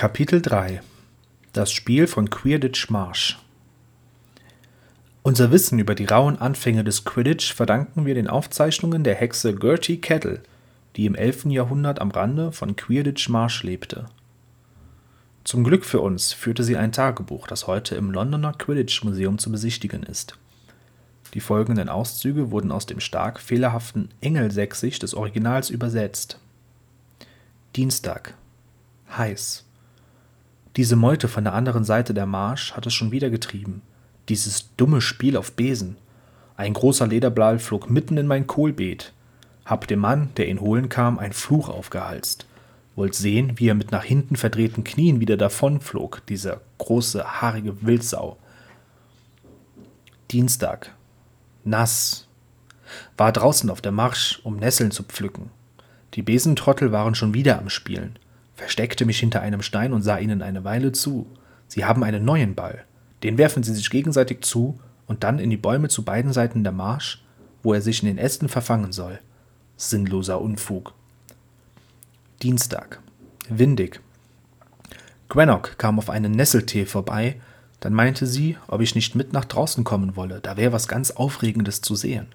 Kapitel 3 Das Spiel von Quidditch Marsch Unser Wissen über die rauen Anfänge des Quidditch verdanken wir den Aufzeichnungen der Hexe Gertie Kettle, die im 11. Jahrhundert am Rande von Quidditch Marsh lebte. Zum Glück für uns führte sie ein Tagebuch, das heute im Londoner Quidditch Museum zu besichtigen ist. Die folgenden Auszüge wurden aus dem stark fehlerhaften Engelsächsisch des Originals übersetzt. Dienstag. Heiß. Diese Meute von der anderen Seite der Marsch hat es schon wieder getrieben. Dieses dumme Spiel auf Besen. Ein großer Lederball flog mitten in mein Kohlbeet. Hab dem Mann, der ihn holen kam, ein Fluch aufgehalst. Wollt sehen, wie er mit nach hinten verdrehten Knien wieder davonflog, dieser große, haarige Wildsau. Dienstag. Nass. War draußen auf der Marsch, um Nesseln zu pflücken. Die Besentrottel waren schon wieder am Spielen versteckte mich hinter einem Stein und sah ihnen eine Weile zu. Sie haben einen neuen Ball. Den werfen sie sich gegenseitig zu und dann in die Bäume zu beiden Seiten der Marsch, wo er sich in den Ästen verfangen soll. Sinnloser Unfug. Dienstag. Windig. Greenock kam auf einen Nesseltee vorbei, dann meinte sie, ob ich nicht mit nach draußen kommen wolle, da wäre was ganz Aufregendes zu sehen.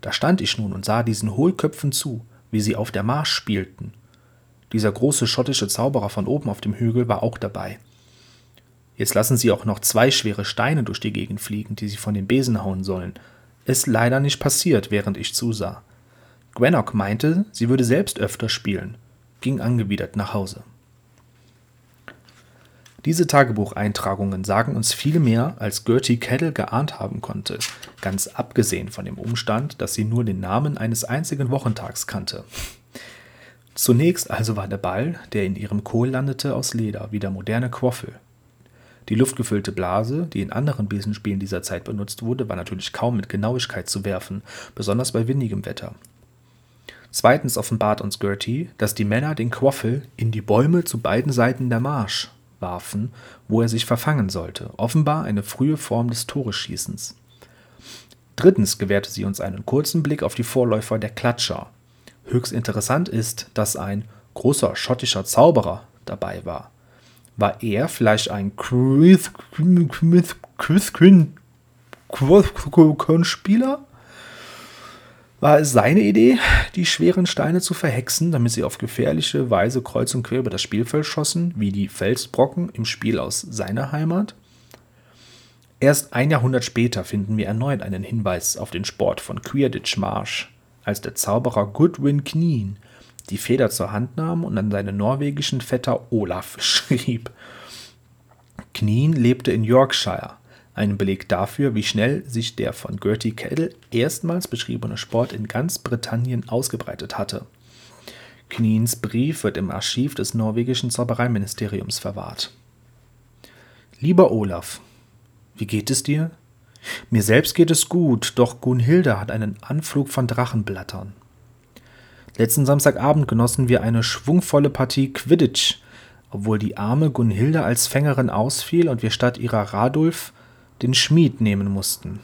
Da stand ich nun und sah diesen Hohlköpfen zu, wie sie auf der Marsch spielten dieser große schottische Zauberer von oben auf dem Hügel war auch dabei. Jetzt lassen sie auch noch zwei schwere Steine durch die Gegend fliegen, die sie von den Besen hauen sollen. Ist leider nicht passiert, während ich zusah. Gwennock meinte, sie würde selbst öfter spielen, ging angewidert nach Hause. Diese Tagebucheintragungen sagen uns viel mehr, als Gertie Kettle geahnt haben konnte, ganz abgesehen von dem Umstand, dass sie nur den Namen eines einzigen Wochentags kannte. Zunächst also war der Ball, der in ihrem Kohl landete, aus Leder, wie der moderne Quaffel. Die luftgefüllte Blase, die in anderen Besenspielen dieser Zeit benutzt wurde, war natürlich kaum mit Genauigkeit zu werfen, besonders bei windigem Wetter. Zweitens offenbart uns Gertie, dass die Männer den Quaffel in die Bäume zu beiden Seiten der Marsch warfen, wo er sich verfangen sollte, offenbar eine frühe Form des Toreschießens. Drittens gewährte sie uns einen kurzen Blick auf die Vorläufer der Klatscher, Höchst interessant ist, dass ein großer schottischer Zauberer dabei war. War er vielleicht ein Spieler? War es seine Idee, die schweren Steine zu verhexen, damit sie auf gefährliche Weise kreuz und quer über das Spielfeld schossen, wie die Felsbrocken im Spiel aus seiner Heimat? Erst ein Jahrhundert später finden wir erneut einen Hinweis auf den Sport von Quidditch Marsch als der Zauberer Goodwin Kneen die Feder zur Hand nahm und an seinen norwegischen Vetter Olaf schrieb. Kneen lebte in Yorkshire, ein Beleg dafür, wie schnell sich der von Gertie Kettle erstmals beschriebene Sport in ganz Britannien ausgebreitet hatte. Kneens Brief wird im Archiv des norwegischen Zaubereiministeriums verwahrt. Lieber Olaf, wie geht es dir? Mir selbst geht es gut, doch Gunhilde hat einen Anflug von Drachenblattern. Letzten Samstagabend genossen wir eine schwungvolle Partie Quidditch, obwohl die arme Gunhilde als Fängerin ausfiel und wir statt ihrer Radulf den Schmied nehmen mussten.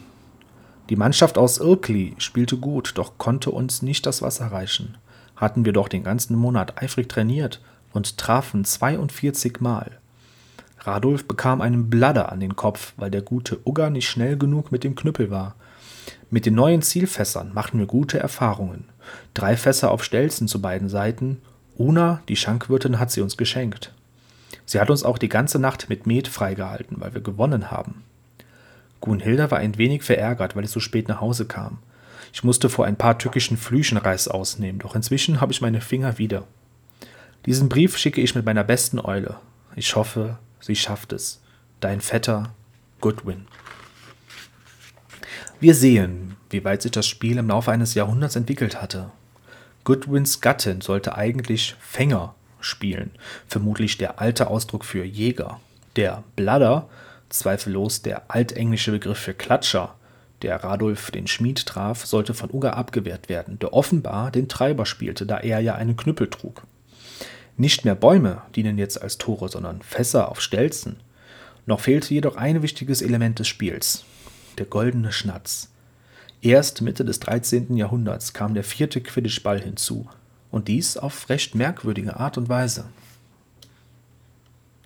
Die Mannschaft aus Ilkley spielte gut, doch konnte uns nicht das Wasser reichen. Hatten wir doch den ganzen Monat eifrig trainiert und trafen 42 Mal. Radulf bekam einen Bladder an den Kopf, weil der gute Ugger nicht schnell genug mit dem Knüppel war. Mit den neuen Zielfässern machten wir gute Erfahrungen. Drei Fässer auf Stelzen zu beiden Seiten. Una, die Schankwirtin, hat sie uns geschenkt. Sie hat uns auch die ganze Nacht mit Met freigehalten, weil wir gewonnen haben. Gunhilda war ein wenig verärgert, weil ich so spät nach Hause kam. Ich musste vor ein paar tückischen Flüchen Reis ausnehmen, doch inzwischen habe ich meine Finger wieder. Diesen Brief schicke ich mit meiner besten Eule. Ich hoffe, Sie schafft es. Dein Vetter Goodwin. Wir sehen, wie weit sich das Spiel im Laufe eines Jahrhunderts entwickelt hatte. Goodwins Gattin sollte eigentlich Fänger spielen, vermutlich der alte Ausdruck für Jäger. Der Bladder, zweifellos der altenglische Begriff für Klatscher, der Radolf den Schmied traf, sollte von Uga abgewehrt werden, der offenbar den Treiber spielte, da er ja einen Knüppel trug. Nicht mehr Bäume dienen jetzt als Tore, sondern Fässer auf Stelzen. Noch fehlte jedoch ein wichtiges Element des Spiels: der goldene Schnatz. Erst Mitte des 13. Jahrhunderts kam der vierte Quidditch-Ball hinzu, und dies auf recht merkwürdige Art und Weise